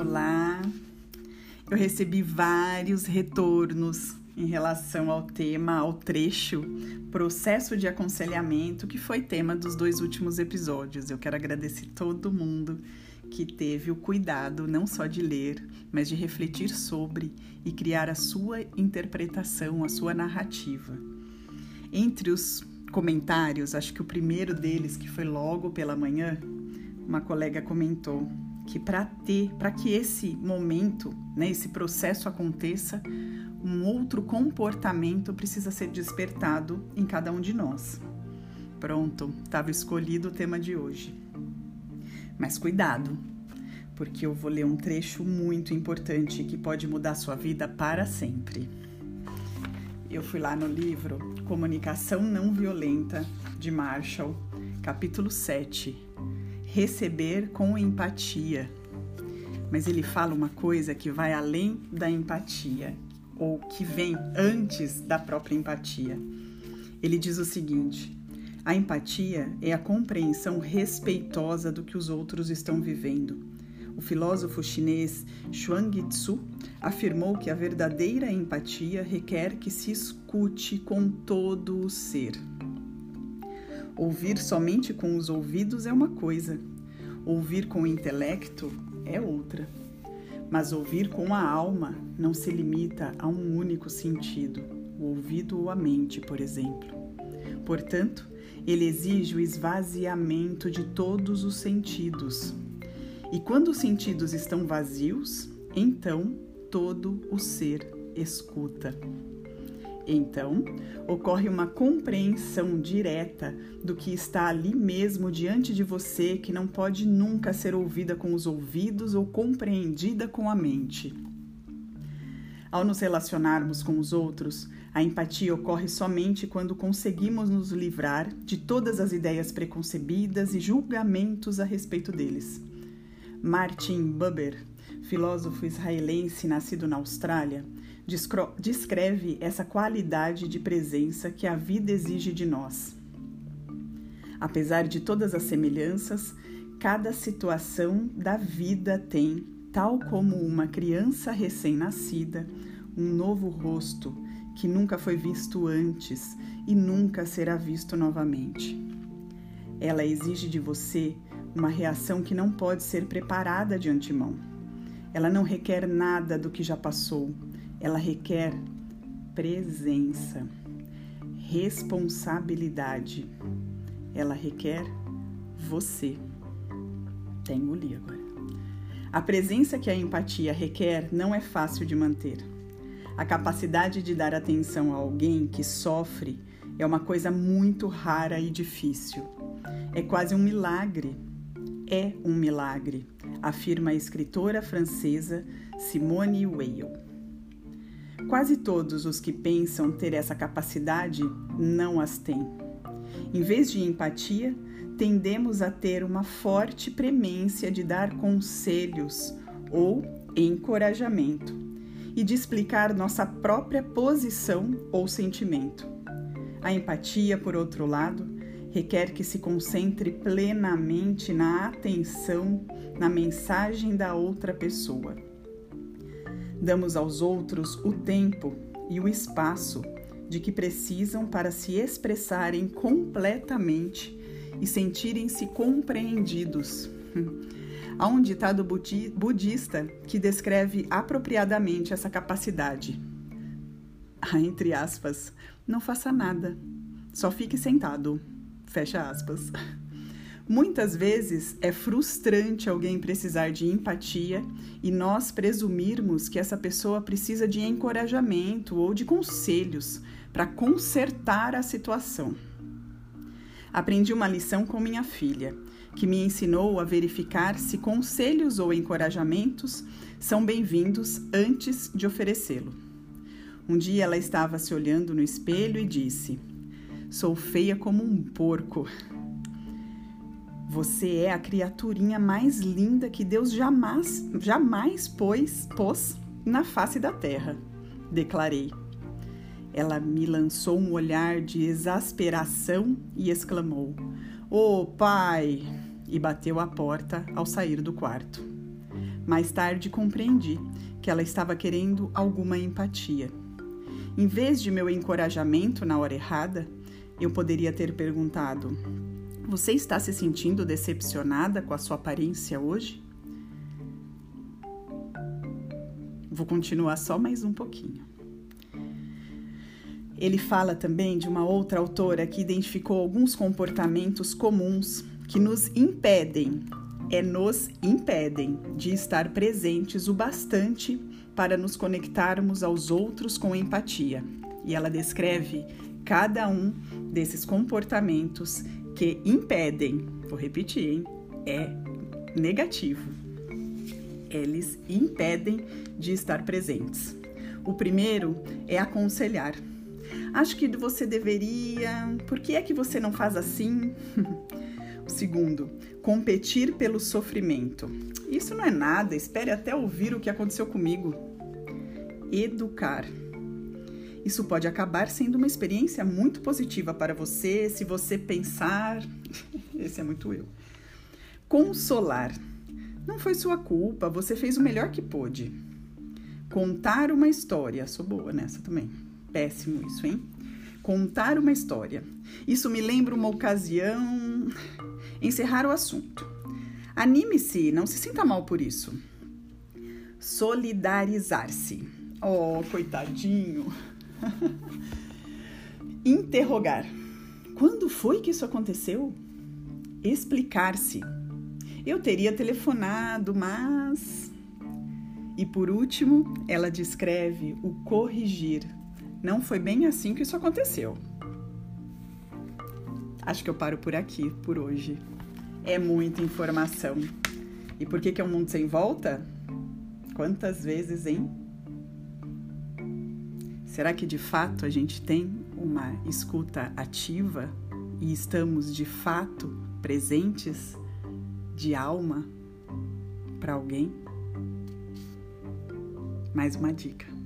Olá! Eu recebi vários retornos em relação ao tema, ao trecho processo de aconselhamento, que foi tema dos dois últimos episódios. Eu quero agradecer todo mundo que teve o cuidado não só de ler, mas de refletir sobre e criar a sua interpretação, a sua narrativa. Entre os comentários, acho que o primeiro deles, que foi logo pela manhã, uma colega comentou que para ter, para que esse momento, né, esse processo aconteça, um outro comportamento precisa ser despertado em cada um de nós. Pronto, estava escolhido o tema de hoje. Mas cuidado, porque eu vou ler um trecho muito importante que pode mudar sua vida para sempre. Eu fui lá no livro Comunicação Não Violenta de Marshall, capítulo 7 receber com empatia. Mas ele fala uma coisa que vai além da empatia, ou que vem antes da própria empatia. Ele diz o seguinte: a empatia é a compreensão respeitosa do que os outros estão vivendo. O filósofo chinês Xuang Tzu afirmou que a verdadeira empatia requer que se escute com todo o ser. Ouvir somente com os ouvidos é uma coisa, ouvir com o intelecto é outra. Mas ouvir com a alma não se limita a um único sentido, o ouvido ou a mente, por exemplo. Portanto, ele exige o esvaziamento de todos os sentidos. E quando os sentidos estão vazios, então todo o ser escuta. Então, ocorre uma compreensão direta do que está ali mesmo diante de você, que não pode nunca ser ouvida com os ouvidos ou compreendida com a mente. Ao nos relacionarmos com os outros, a empatia ocorre somente quando conseguimos nos livrar de todas as ideias preconcebidas e julgamentos a respeito deles. Martin Buber, filósofo israelense nascido na Austrália, descreve essa qualidade de presença que a vida exige de nós. Apesar de todas as semelhanças, cada situação da vida tem, tal como uma criança recém-nascida, um novo rosto que nunca foi visto antes e nunca será visto novamente. Ela exige de você uma reação que não pode ser preparada de antemão. Ela não requer nada do que já passou, ela requer presença, responsabilidade. Ela requer você. Até engoli agora. A presença que a empatia requer não é fácil de manter. A capacidade de dar atenção a alguém que sofre é uma coisa muito rara e difícil. É quase um milagre. É um milagre, afirma a escritora francesa Simone Weil. Quase todos os que pensam ter essa capacidade não as têm. Em vez de empatia, tendemos a ter uma forte premência de dar conselhos ou encorajamento e de explicar nossa própria posição ou sentimento. A empatia, por outro lado, requer que se concentre plenamente na atenção na mensagem da outra pessoa Damos aos outros o tempo e o espaço de que precisam para se expressarem completamente e sentirem-se compreendidos. Há um ditado budista que descreve apropriadamente essa capacidade. Ah, entre aspas, não faça nada, só fique sentado. Fecha aspas. Muitas vezes é frustrante alguém precisar de empatia e nós presumirmos que essa pessoa precisa de encorajamento ou de conselhos para consertar a situação. Aprendi uma lição com minha filha, que me ensinou a verificar se conselhos ou encorajamentos são bem-vindos antes de oferecê-lo. Um dia ela estava se olhando no espelho e disse: Sou feia como um porco. Você é a criaturinha mais linda que Deus jamais, jamais pôs, pôs na face da terra, declarei. Ela me lançou um olhar de exasperação e exclamou: Ô oh, pai! e bateu a porta ao sair do quarto. Mais tarde compreendi que ela estava querendo alguma empatia. Em vez de meu encorajamento na hora errada, eu poderia ter perguntado: Você está se sentindo decepcionada com a sua aparência hoje? Vou continuar só mais um pouquinho. Ele fala também de uma outra autora que identificou alguns comportamentos comuns que nos impedem, é nos impedem de estar presentes o bastante para nos conectarmos aos outros com empatia. E ela descreve cada um desses comportamentos que impedem, vou repetir, hein? É negativo. Eles impedem de estar presentes. O primeiro é aconselhar. Acho que você deveria. Por que é que você não faz assim? o segundo, competir pelo sofrimento. Isso não é nada, espere até ouvir o que aconteceu comigo. Educar. Isso pode acabar sendo uma experiência muito positiva para você se você pensar. Esse é muito eu. Consolar. Não foi sua culpa, você fez o melhor que pôde. Contar uma história. Sou boa nessa também. Péssimo isso, hein? Contar uma história. Isso me lembra uma ocasião. Encerrar o assunto. Anime-se, não se sinta mal por isso. Solidarizar-se. Oh, coitadinho. Interrogar. Quando foi que isso aconteceu? Explicar-se. Eu teria telefonado, mas. E por último, ela descreve o corrigir. Não foi bem assim que isso aconteceu. Acho que eu paro por aqui por hoje. É muita informação. E por que, que é um mundo sem volta? Quantas vezes, hein? Será que de fato a gente tem uma escuta ativa e estamos de fato presentes de alma para alguém? Mais uma dica.